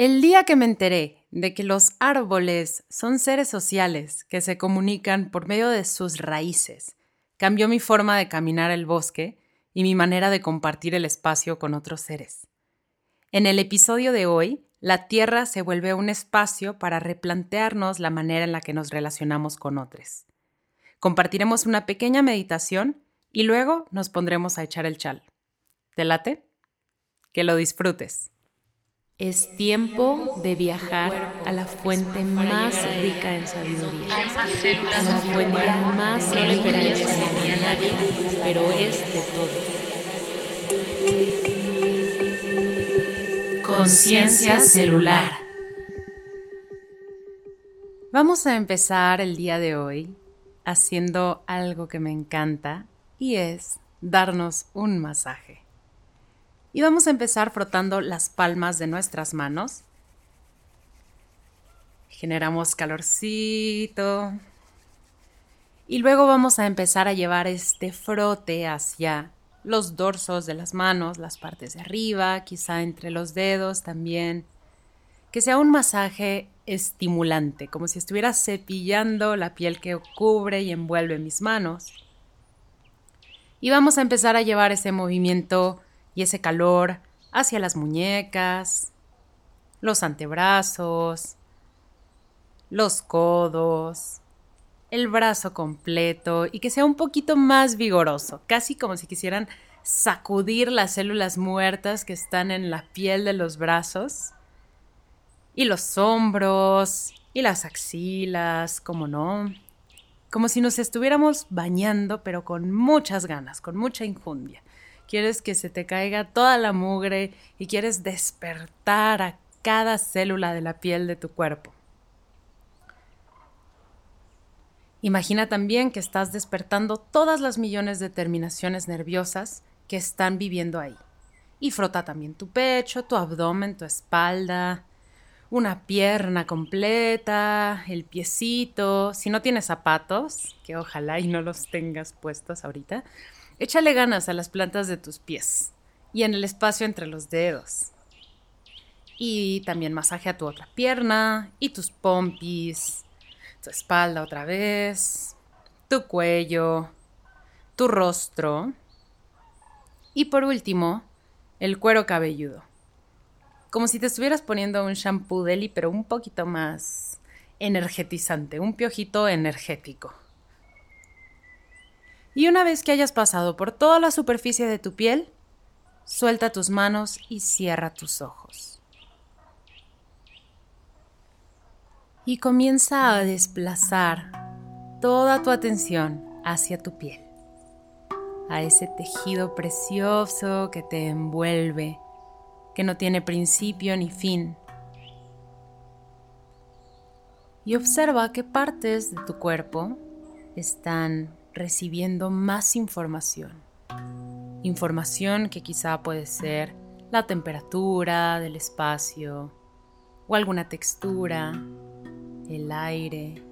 El día que me enteré de que los árboles son seres sociales que se comunican por medio de sus raíces, cambió mi forma de caminar el bosque y mi manera de compartir el espacio con otros seres. En el episodio de hoy, la Tierra se vuelve un espacio para replantearnos la manera en la que nos relacionamos con otros. Compartiremos una pequeña meditación y luego nos pondremos a echar el chal. ¿Te late? Que lo disfrutes. Es tiempo de viajar a la fuente más rica en sabiduría, a la fuente más diferente de nadie, pero es de todo. Conciencia celular. Vamos a empezar el día de hoy haciendo algo que me encanta y es darnos un masaje. Y vamos a empezar frotando las palmas de nuestras manos. Generamos calorcito. Y luego vamos a empezar a llevar este frote hacia los dorsos de las manos, las partes de arriba, quizá entre los dedos también. Que sea un masaje estimulante, como si estuviera cepillando la piel que cubre y envuelve mis manos. Y vamos a empezar a llevar ese movimiento ese calor hacia las muñecas, los antebrazos, los codos, el brazo completo y que sea un poquito más vigoroso, casi como si quisieran sacudir las células muertas que están en la piel de los brazos y los hombros y las axilas, como no, como si nos estuviéramos bañando pero con muchas ganas, con mucha injundia quieres que se te caiga toda la mugre y quieres despertar a cada célula de la piel de tu cuerpo. Imagina también que estás despertando todas las millones de terminaciones nerviosas que están viviendo ahí. Y frota también tu pecho, tu abdomen, tu espalda, una pierna completa, el piecito. Si no tienes zapatos, que ojalá y no los tengas puestos ahorita, Échale ganas a las plantas de tus pies y en el espacio entre los dedos. Y también masaje a tu otra pierna y tus pompis, tu espalda otra vez, tu cuello, tu rostro. Y por último, el cuero cabelludo. Como si te estuvieras poniendo un shampoo deli, pero un poquito más energetizante, un piojito energético. Y una vez que hayas pasado por toda la superficie de tu piel, suelta tus manos y cierra tus ojos. Y comienza a desplazar toda tu atención hacia tu piel, a ese tejido precioso que te envuelve, que no tiene principio ni fin. Y observa qué partes de tu cuerpo están recibiendo más información. Información que quizá puede ser la temperatura del espacio o alguna textura, el aire.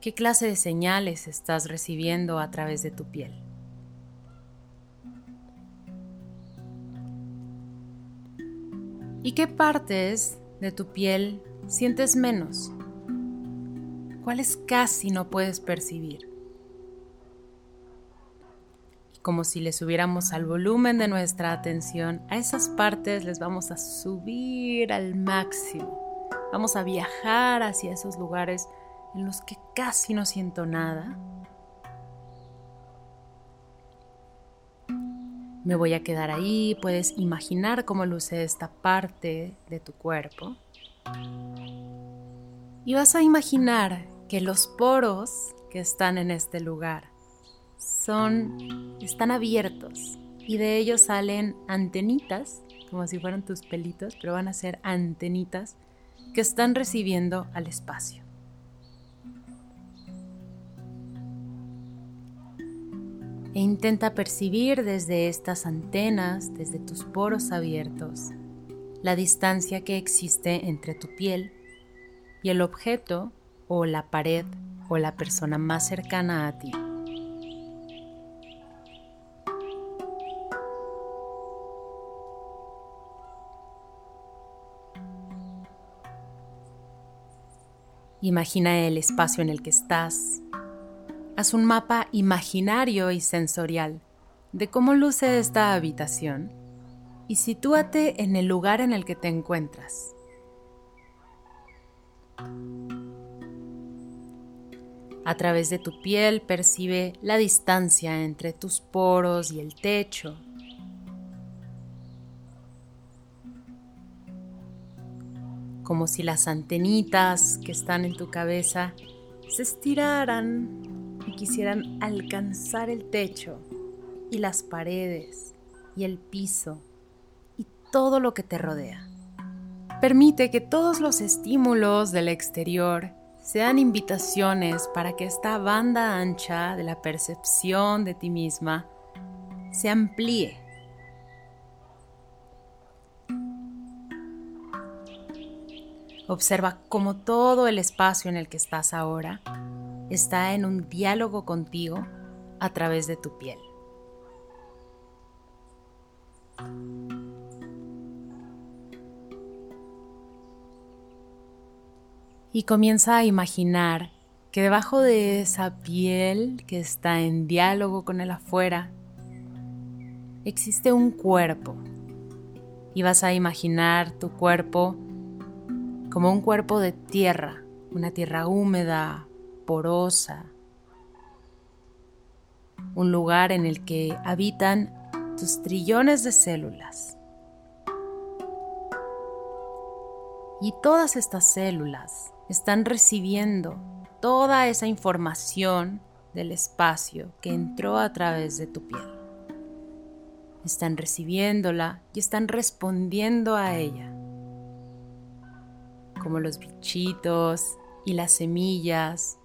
¿Qué clase de señales estás recibiendo a través de tu piel? ¿Y qué partes de tu piel sientes menos? Cuales casi no puedes percibir. Y como si le subiéramos al volumen de nuestra atención, a esas partes les vamos a subir al máximo. Vamos a viajar hacia esos lugares en los que casi no siento nada. Me voy a quedar ahí, puedes imaginar cómo luce esta parte de tu cuerpo. Y vas a imaginar que los poros que están en este lugar son están abiertos y de ellos salen antenitas, como si fueran tus pelitos, pero van a ser antenitas que están recibiendo al espacio. E intenta percibir desde estas antenas, desde tus poros abiertos, la distancia que existe entre tu piel y el objeto o la pared o la persona más cercana a ti. Imagina el espacio en el que estás. Haz un mapa imaginario y sensorial de cómo luce esta habitación y sitúate en el lugar en el que te encuentras. A través de tu piel percibe la distancia entre tus poros y el techo. Como si las antenitas que están en tu cabeza se estiraran y quisieran alcanzar el techo y las paredes y el piso y todo lo que te rodea. Permite que todos los estímulos del exterior sean invitaciones para que esta banda ancha de la percepción de ti misma se amplíe. Observa cómo todo el espacio en el que estás ahora está en un diálogo contigo a través de tu piel. Y comienza a imaginar que debajo de esa piel que está en diálogo con el afuera, existe un cuerpo. Y vas a imaginar tu cuerpo como un cuerpo de tierra, una tierra húmeda, porosa, un lugar en el que habitan tus trillones de células. Y todas estas células están recibiendo toda esa información del espacio que entró a través de tu piel. Están recibiéndola y están respondiendo a ella, como los bichitos y las semillas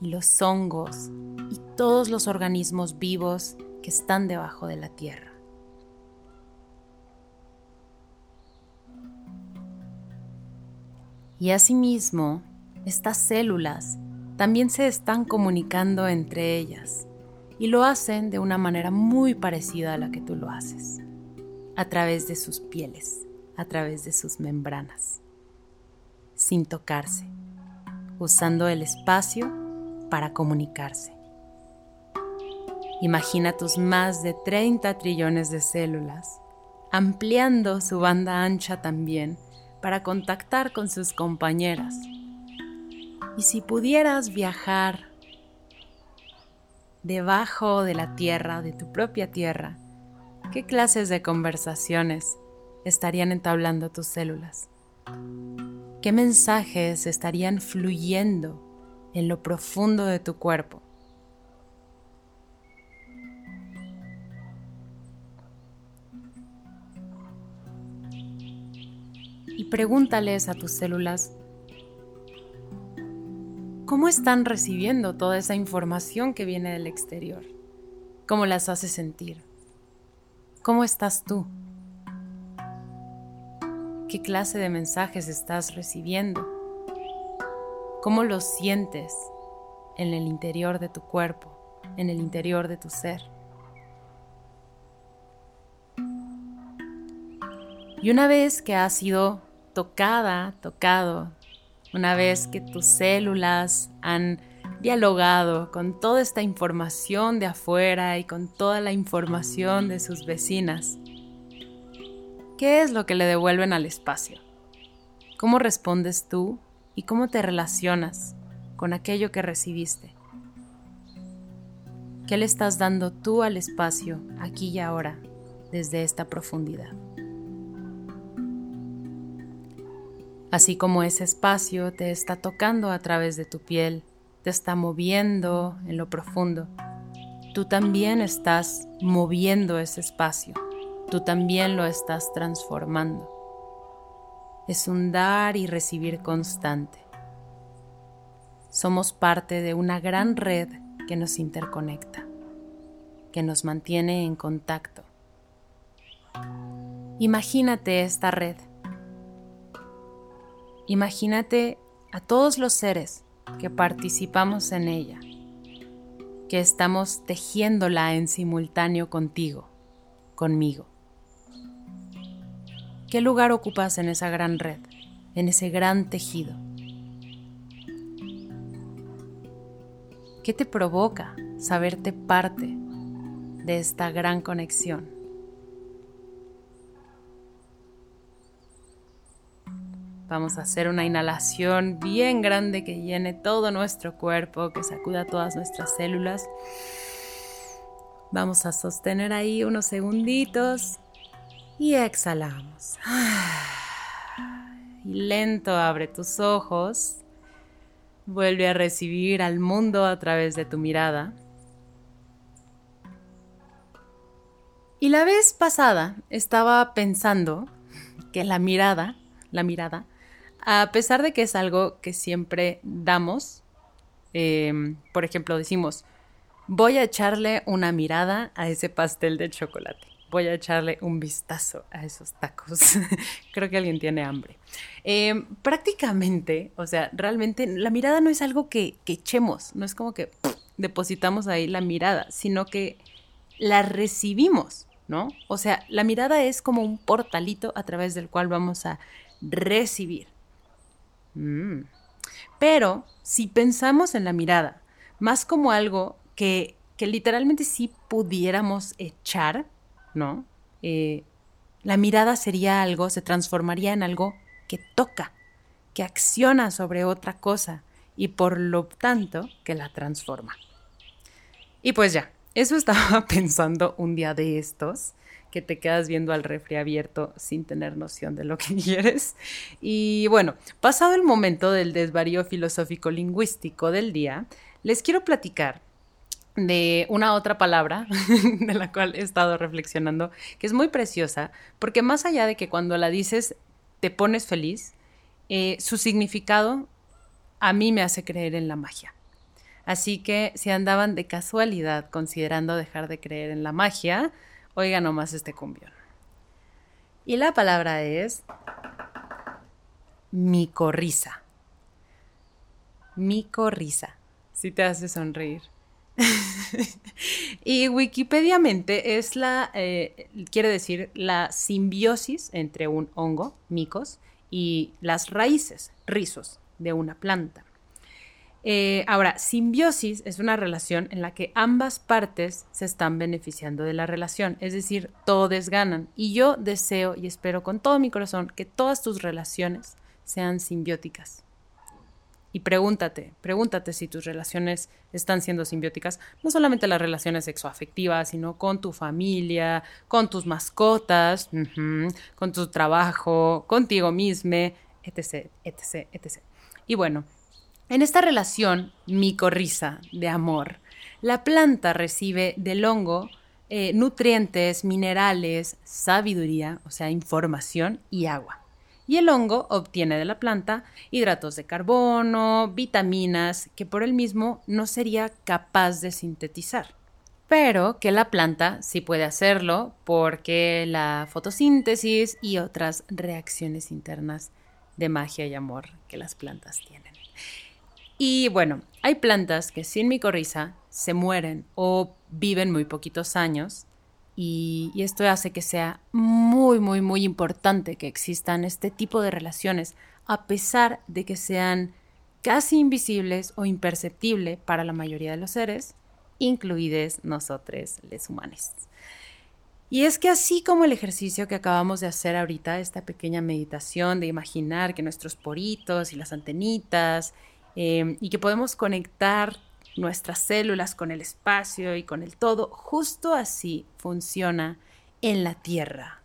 y los hongos y todos los organismos vivos que están debajo de la tierra. Y asimismo, estas células también se están comunicando entre ellas y lo hacen de una manera muy parecida a la que tú lo haces, a través de sus pieles, a través de sus membranas, sin tocarse, usando el espacio para comunicarse. Imagina tus más de 30 trillones de células, ampliando su banda ancha también para contactar con sus compañeras. Y si pudieras viajar debajo de la tierra, de tu propia tierra, ¿qué clases de conversaciones estarían entablando tus células? ¿Qué mensajes estarían fluyendo en lo profundo de tu cuerpo? Pregúntales a tus células cómo están recibiendo toda esa información que viene del exterior, cómo las hace sentir, cómo estás tú, qué clase de mensajes estás recibiendo, cómo los sientes en el interior de tu cuerpo, en el interior de tu ser. Y una vez que has sido tocada, tocado, una vez que tus células han dialogado con toda esta información de afuera y con toda la información de sus vecinas, ¿qué es lo que le devuelven al espacio? ¿Cómo respondes tú y cómo te relacionas con aquello que recibiste? ¿Qué le estás dando tú al espacio aquí y ahora desde esta profundidad? Así como ese espacio te está tocando a través de tu piel, te está moviendo en lo profundo. Tú también estás moviendo ese espacio, tú también lo estás transformando. Es un dar y recibir constante. Somos parte de una gran red que nos interconecta, que nos mantiene en contacto. Imagínate esta red Imagínate a todos los seres que participamos en ella, que estamos tejiéndola en simultáneo contigo, conmigo. ¿Qué lugar ocupas en esa gran red, en ese gran tejido? ¿Qué te provoca saberte parte de esta gran conexión? Vamos a hacer una inhalación bien grande que llene todo nuestro cuerpo, que sacuda todas nuestras células. Vamos a sostener ahí unos segunditos y exhalamos. Y lento abre tus ojos. Vuelve a recibir al mundo a través de tu mirada. Y la vez pasada estaba pensando que la mirada, la mirada, a pesar de que es algo que siempre damos, em, por ejemplo, decimos, voy a echarle una mirada a ese pastel de chocolate voy a echarle un vistazo a esos tacos. Creo que alguien tiene hambre. Em, prácticamente, o sea, realmente la mirada no es algo que, que echemos, no es como que depositamos ahí la mirada, sino que la recibimos, ¿no? O sea, la mirada es como un portalito a través del cual vamos a recibir. Mm. Pero si pensamos en la mirada más como algo que, que literalmente sí pudiéramos echar, ¿no? Eh, la mirada sería algo, se transformaría en algo que toca, que acciona sobre otra cosa y por lo tanto que la transforma. Y pues ya, eso estaba pensando un día de estos, que te quedas viendo al refri abierto sin tener noción de lo que quieres. Y bueno, pasado el momento del desvarío filosófico lingüístico del día, les quiero platicar de una otra palabra de la cual he estado reflexionando, que es muy preciosa, porque más allá de que cuando la dices te pones feliz, eh, su significado a mí me hace creer en la magia. Así que si andaban de casualidad considerando dejar de creer en la magia, oiga nomás este cumbión. Y la palabra es micorrisa. Micorrisa. Si te hace sonreír. y Wikipediamente es la, eh, quiere decir la simbiosis entre un hongo, micos, y las raíces, rizos, de una planta. Eh, ahora, simbiosis es una relación en la que ambas partes se están beneficiando de la relación, es decir, todos ganan. Y yo deseo y espero con todo mi corazón que todas tus relaciones sean simbióticas. Y pregúntate, pregúntate si tus relaciones están siendo simbióticas, no solamente las relaciones sexoafectivas, sino con tu familia, con tus mascotas, con tu trabajo, contigo mismo, etc, etc, etc. Y bueno, en esta relación micorriza de amor, la planta recibe del hongo eh, nutrientes, minerales, sabiduría, o sea, información y agua y el hongo obtiene de la planta hidratos de carbono, vitaminas que por él mismo no sería capaz de sintetizar. Pero que la planta sí puede hacerlo porque la fotosíntesis y otras reacciones internas de magia y amor que las plantas tienen. Y bueno, hay plantas que sin micorriza se mueren o viven muy poquitos años y, esto hace que sea muy, muy, muy importante que existan este tipo de relaciones, a pesar de que sean casi invisibles o imperceptibles para la mayoría de los seres, incluidos nosotros, los humanos. Y es que así como el ejercicio que acabamos de hacer ahorita, esta pequeña meditación de imaginar que nuestros poritos y las antenitas, eh, y que podemos conectar nuestras células con el espacio y con el todo, justo así funciona en la Tierra.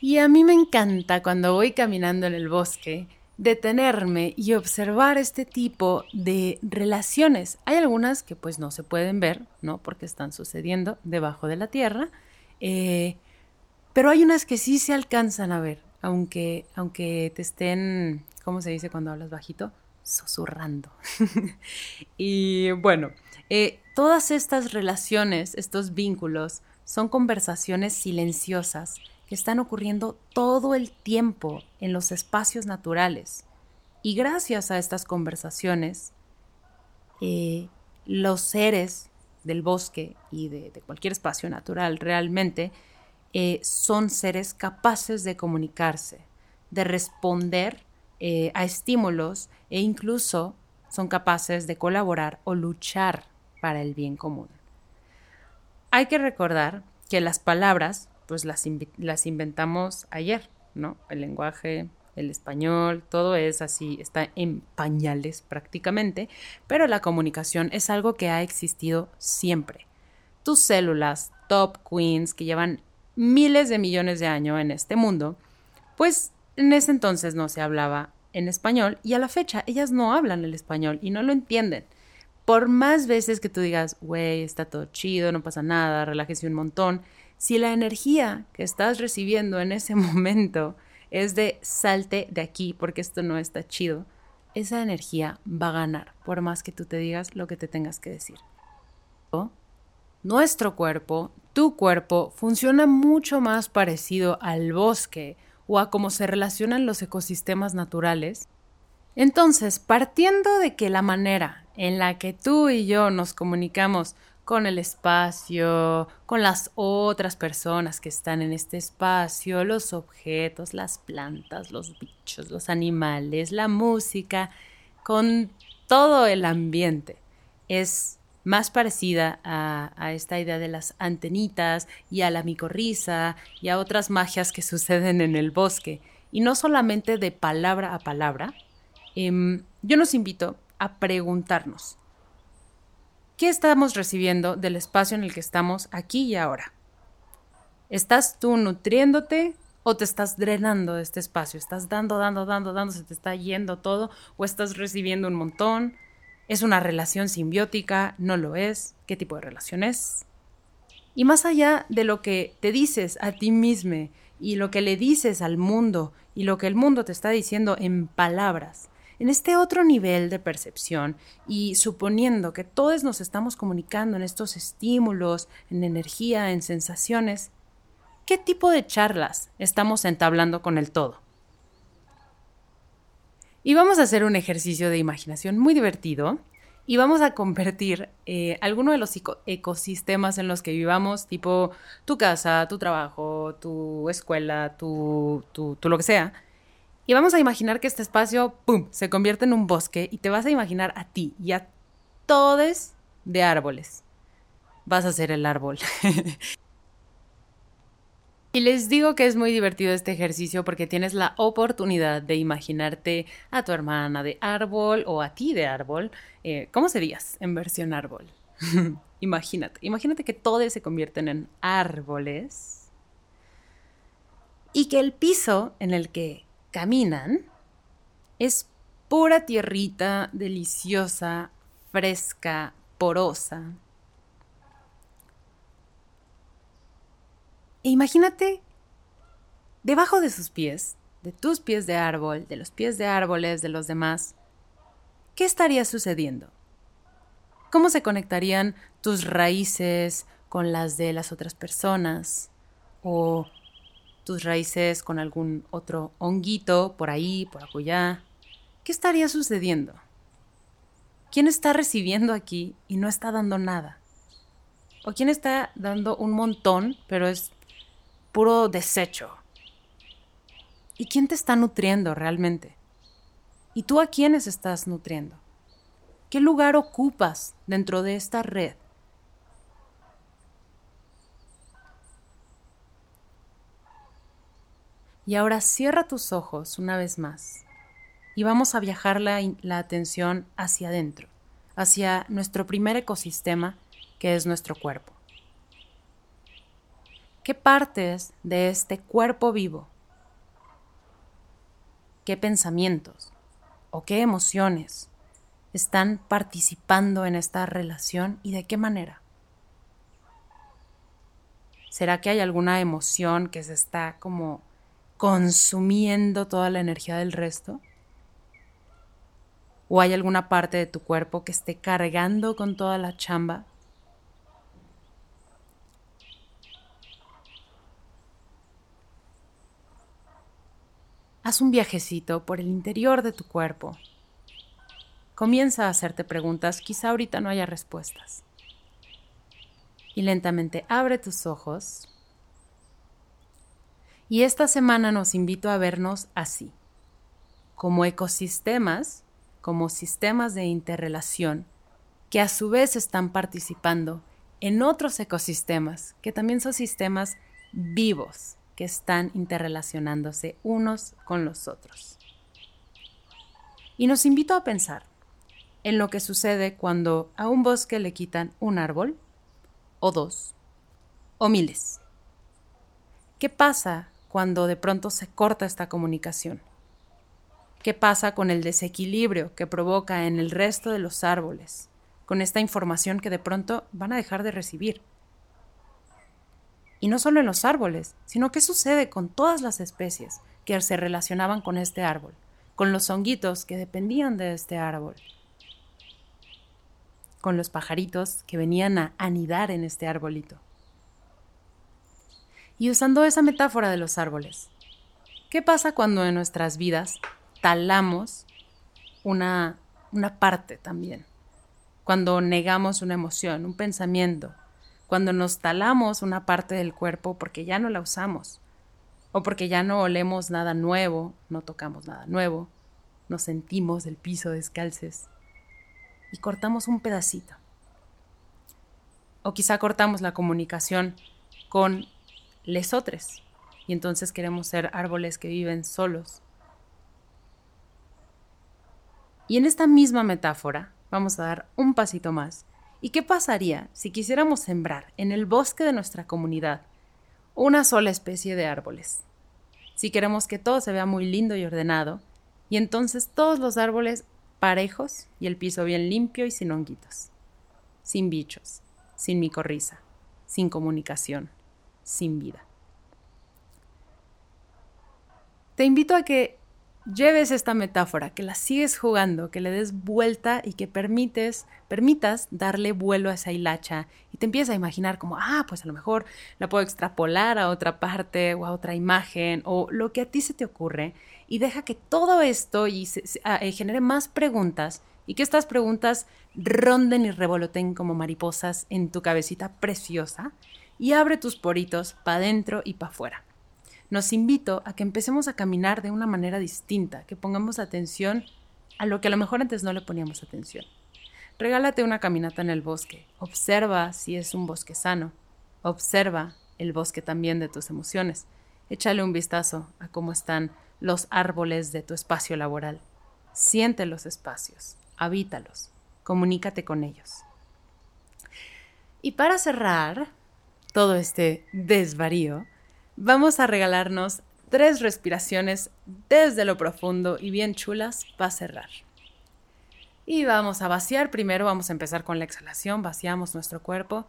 Y a mí me encanta cuando voy caminando en el bosque detenerme y observar este tipo de relaciones. Hay algunas que pues no se pueden ver, ¿no? Porque están sucediendo debajo de la tierra, eh, pero hay unas que sí se alcanzan a ver, aunque, aunque te estén, ¿cómo se dice cuando hablas bajito? Susurrando. y bueno, eh, todas estas relaciones, estos vínculos, son conversaciones silenciosas que están ocurriendo todo el tiempo en los espacios naturales. Y gracias a estas conversaciones, eh, los seres del bosque y de, cualquier espacio natural realmente eh, son seres capaces de comunicarse, de responder eh, a estímulos e incluso son capaces de colaborar o luchar para el bien común. Hay que recordar que las palabras, pues las, las inventamos ayer, ¿no? El lenguaje, el español, todo es así, está en pañales prácticamente, pero la comunicación es algo que ha existido siempre. Tus células, top queens, que llevan miles de millones de años en este mundo, pues en ese entonces no se hablaba en español y a la fecha ellas no hablan el español y no lo entienden. Por más veces que tú digas, güey, está todo chido, no pasa nada, relájese un montón, si la energía que estás recibiendo en ese momento es de salte de aquí porque esto no está chido, esa energía va a ganar, por más que tú te digas lo que te tengas que decir. Nuestro cuerpo, tu cuerpo, funciona mucho más parecido al bosque o a cómo se relacionan los ecosistemas naturales. Entonces, partiendo de que la manera en la que tú y yo nos comunicamos con el espacio, con las otras personas que están en este espacio, los objetos, las plantas, los bichos, los animales, la música, con todo el ambiente. Es más parecida a, esta idea de las antenitas y a la micorriza y a otras magias que suceden en el bosque. Y no solamente de palabra a palabra. Em, yo nos invito a preguntarnos, ¿Qué estamos recibiendo del espacio en el que estamos aquí y ahora? ¿Estás tú nutriéndote o te estás drenando de este espacio? ¿Estás dando, dando, dando, dando, se te está yendo todo o estás recibiendo un montón? ¿Es una relación simbiótica? ¿No lo es? ¿Qué tipo de relación es? Y más allá de lo que te dices a ti mismo y lo que le dices al mundo y lo que el mundo te está diciendo en palabras, en este otro nivel de percepción y suponiendo que todos nos estamos comunicando en estos estímulos, en energía, en sensaciones, ¿qué tipo de charlas estamos entablando con el todo? Y vamos a hacer un ejercicio de imaginación muy divertido y vamos a convertir eh, alguno de los ecosistemas en los que vivamos, tipo tu casa, tu trabajo, tu escuela, tu, tu, tu lo que sea, y vamos a imaginar que este espacio, se convierte en un bosque y te vas a imaginar a ti y a todos de árboles. Vas a ser el árbol. y les digo que es muy divertido este ejercicio porque tienes la oportunidad de imaginarte a tu hermana de árbol o a ti de árbol. Eh, ¿Cómo serías en versión árbol? imagínate, imagínate que todos se convierten en árboles y que el piso en el que caminan, es pura tierrita deliciosa, fresca, porosa. E imagínate debajo de sus pies, de tus pies de árbol, de los pies de árboles de los demás, ¿qué estaría sucediendo? ¿Cómo se conectarían tus raíces con las de las otras personas? ¿O tus raíces con algún otro honguito por ahí, por acullá. ¿Qué estaría sucediendo? ¿Quién está recibiendo aquí y no está dando nada? ¿O quién está dando un montón, pero es puro desecho? ¿Y quién te está nutriendo realmente? ¿Y tú a quiénes estás nutriendo? ¿Qué lugar ocupas dentro de esta red? Y ahora cierra tus ojos una vez más y vamos a viajar la, atención hacia adentro, hacia nuestro primer ecosistema que es nuestro cuerpo. ¿Qué partes de este cuerpo vivo? ¿Qué pensamientos o qué emociones están participando en esta relación y de qué manera? ¿Será que hay alguna emoción que se está como consumiendo toda la energía del resto? ¿O hay alguna parte de tu cuerpo que esté cargando con toda la chamba? Haz un viajecito por el interior de tu cuerpo. Comienza a hacerte preguntas, quizá ahorita no haya respuestas. Y lentamente abre tus ojos y esta semana nos invito a vernos así, como ecosistemas como sistemas de interrelación que a su vez están participando en otros ecosistemas, que también son sistemas vivos, que están interrelacionándose unos con los otros. Y nos invito a pensar en lo que sucede cuando a un bosque le quitan un árbol, o dos, o miles. ¿Qué pasa cuando de pronto se corta esta comunicación? ¿Qué pasa con el desequilibrio que provoca en el resto de los árboles, con esta información que de pronto van a dejar de recibir? Y no solo en los árboles, sino qué sucede con todas las especies que se relacionaban con este árbol, con los honguitos que dependían de este árbol, con los pajaritos que venían a anidar en este arbolito. Y usando esa metáfora de los árboles, ¿qué pasa cuando en nuestras vidas talamos una, una parte también? Cuando negamos una emoción, un pensamiento, cuando nos talamos una parte del cuerpo porque ya no la usamos, o porque ya no olemos nada nuevo, no tocamos nada nuevo, nos sentimos el piso descalces y cortamos un pedacito. O quizá cortamos la comunicación con lesotres y entonces queremos ser árboles que viven solos. Y en esta misma metáfora vamos a dar un pasito más. ¿Y qué pasaría si quisiéramos sembrar en el bosque de nuestra comunidad una sola especie de árboles? Si queremos que todo se vea muy lindo y ordenado, y entonces todos los árboles parejos y el piso bien limpio y sin honguitos, sin bichos, sin micorriza, sin comunicación sin vida. Te invito a que lleves esta metáfora, que la sigues jugando, que le des vuelta y que permites, permitas darle vuelo a esa hilacha y te empiezas a imaginar como, ah, pues a lo mejor la puedo extrapolar a otra parte o a otra imagen o lo que a ti se te ocurre y deja que todo esto y ah, eh, genere más preguntas y que estas preguntas ronden y revoloten como mariposas en tu cabecita preciosa y abre tus poritos para adentro y para afuera. Nos invito a que empecemos a caminar de una manera distinta, que pongamos atención a lo que a lo mejor antes no le poníamos atención. Regálate una caminata en el bosque, observa si es un bosque sano, observa el bosque también de tus emociones, échale un vistazo a cómo están los árboles de tu espacio laboral, siente los espacios, habítalos, comunícate con ellos. Y para cerrar, todo este desvarío, vamos a regalarnos tres respiraciones desde lo profundo y bien chulas para cerrar. Y vamos a vaciar. Primero vamos a empezar con la exhalación. Vaciamos nuestro cuerpo.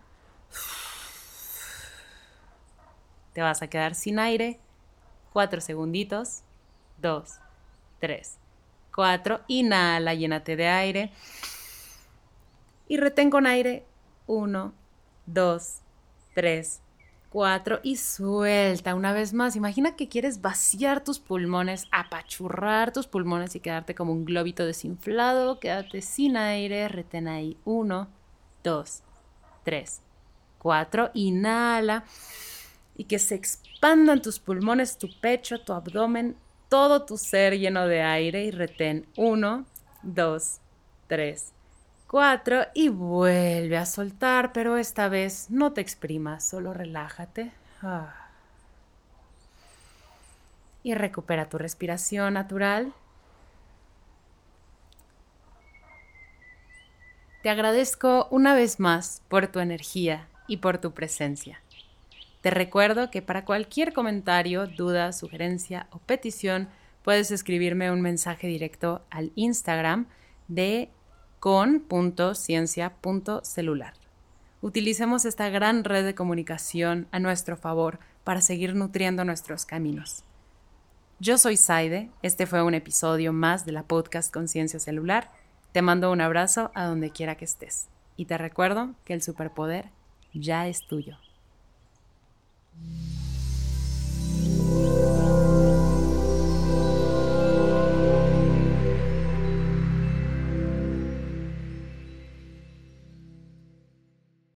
Te vas a quedar sin aire. Cuatro segunditos. Dos, tres, cuatro. Inhala, llénate de aire. Y retén con aire. Uno, dos, 3, cuatro y suelta una vez más. Imagina que quieres vaciar tus pulmones, apachurrar tus pulmones y quedarte como un globito desinflado. Quédate sin aire, retén ahí. Uno, dos, tres, cuatro. Inhala y que se expandan tus pulmones, tu pecho, tu abdomen, todo tu ser lleno de aire y retén. Uno, dos, tres, 4 y vuelve a soltar, pero esta vez no te exprimas, solo relájate. Ah. Y recupera tu respiración natural. Te agradezco una vez más por tu energía y por tu presencia. Te recuerdo que para cualquier comentario, duda, sugerencia o petición puedes escribirme un mensaje directo al Instagram de con.ciencia.celular. Utilicemos esta gran red de comunicación a nuestro favor para seguir nutriendo nuestros caminos. Yo soy Saide, este fue un episodio más de la podcast Conciencia Celular. Te mando un abrazo a donde quiera que estés y te recuerdo que el superpoder ya es tuyo.